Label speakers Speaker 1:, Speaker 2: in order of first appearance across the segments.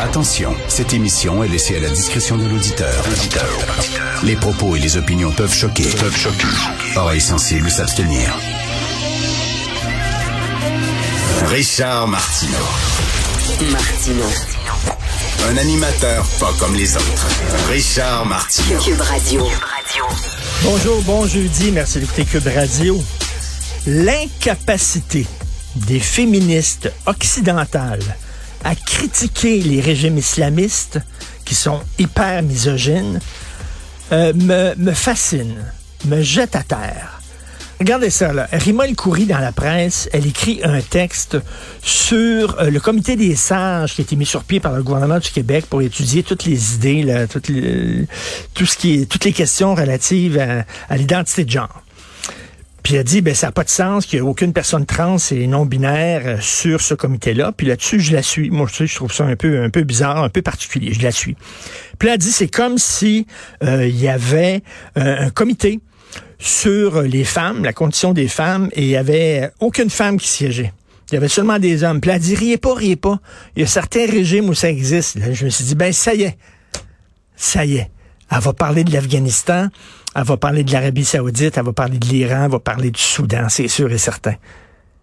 Speaker 1: Attention, cette émission est laissée à la discrétion de l'auditeur. Les propos et les opinions peuvent choquer. Peuvent choquer. Oreilles sensibles s'abstenir. Richard Martineau.
Speaker 2: Martino.
Speaker 1: Un animateur pas comme les autres. Richard Martineau.
Speaker 2: Cube Radio.
Speaker 3: Bonjour, bon jeudi, merci d'écouter Cube Radio. L'incapacité des féministes occidentales à critiquer les régimes islamistes qui sont hyper misogynes euh, me, me fascine, me jette à terre. Regardez ça, là. Rima El dans la presse, elle écrit un texte sur euh, le comité des sages qui a été mis sur pied par le gouvernement du Québec pour étudier toutes les idées, là, toutes les, tout ce qui est, toutes les questions relatives à l'identité de genre. Puis elle a dit, ben ça n'a pas de sens qu'il n'y ait aucune personne trans et non binaire euh, sur ce comité-là. Puis là-dessus, je la suis. Moi, je, je trouve ça un peu, un peu bizarre, un peu particulier. Je la suis. Puis elle a dit, c'est comme si euh, il y avait euh, un comité sur les femmes, la condition des femmes, et il y avait aucune femme qui siégeait. Il y avait seulement des hommes. Puis elle a dit, riez pas, riez pas. Il y a certains régimes où ça existe. Là, je me suis dit, ben ça y est. Ça y est. Elle va parler de l'Afghanistan, elle va parler de l'Arabie saoudite, elle va parler de l'Iran, elle va parler du Soudan, c'est sûr et certain.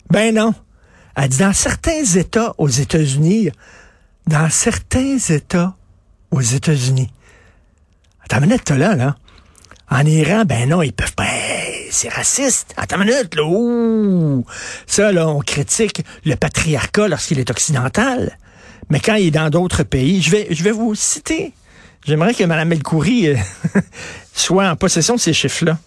Speaker 3: Ben non. Elle dit, dans certains États aux États-Unis, dans certains États aux États-Unis. Attends une minute, là, là. En Iran, ben non, ils peuvent pas. Hey, c'est raciste. Attends une minute, là. Ouh. Ça, là, on critique le patriarcat lorsqu'il est occidental. Mais quand il est dans d'autres pays, je vais, je vais vous citer. J'aimerais que Mme Elcoury euh, soit en possession de ces chiffres-là.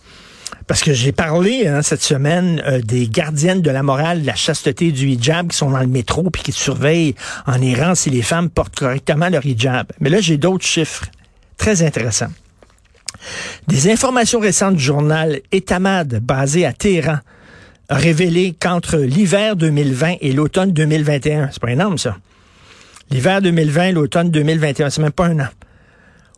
Speaker 3: Parce que j'ai parlé hein, cette semaine euh, des gardiennes de la morale, de la chasteté du hijab qui sont dans le métro puis qui surveillent en Iran si les femmes portent correctement leur hijab. Mais là, j'ai d'autres chiffres très intéressants. Des informations récentes du journal Etamad, basé à Téhéran, a révélé qu'entre l'hiver 2020 et l'automne 2021, c'est pas énorme ça, l'hiver 2020 et l'automne 2021, c'est même pas un an,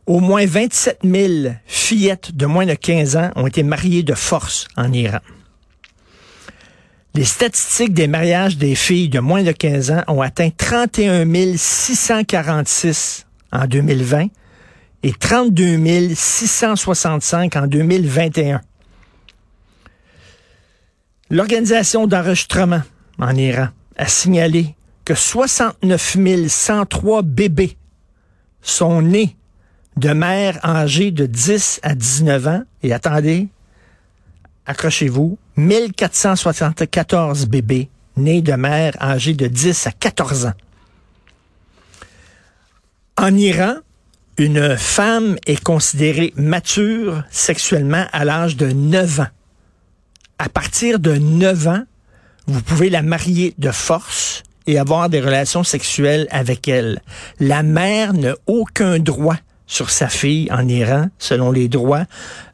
Speaker 3: au moins 27 000 fillettes de moins de 15 ans ont été mariées de force en Iran. Les statistiques des mariages des filles de moins de 15 ans ont atteint 31 646 en 2020 et 32 665 en 2021. L'organisation d'enregistrement en Iran a signalé que 69 103 bébés sont nés de mères âgées de 10 à 19 ans. Et attendez, accrochez-vous, 1474 bébés nés de mères âgées de 10 à 14 ans. En Iran, une femme est considérée mature sexuellement à l'âge de 9 ans. À partir de 9 ans, vous pouvez la marier de force et avoir des relations sexuelles avec elle. La mère n'a aucun droit sur sa fille en Iran, selon les droits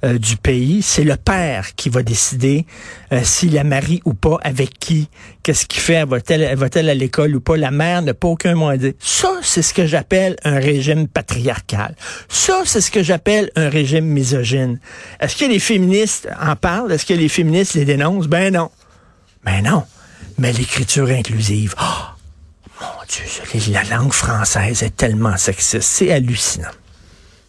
Speaker 3: euh, du pays. C'est le père qui va décider euh, s'il la marie ou pas, avec qui, qu'est-ce qu'il fait, va-t-elle va à l'école ou pas. La mère n'a pas aucun mot à dire. Ça, c'est ce que j'appelle un régime patriarcal. Ça, c'est ce que j'appelle un régime misogyne. Est-ce que les féministes en parlent? Est-ce que les féministes les dénoncent? Ben non. Ben non. Mais l'écriture inclusive, oh, mon Dieu, la langue française est tellement sexiste. C'est hallucinant.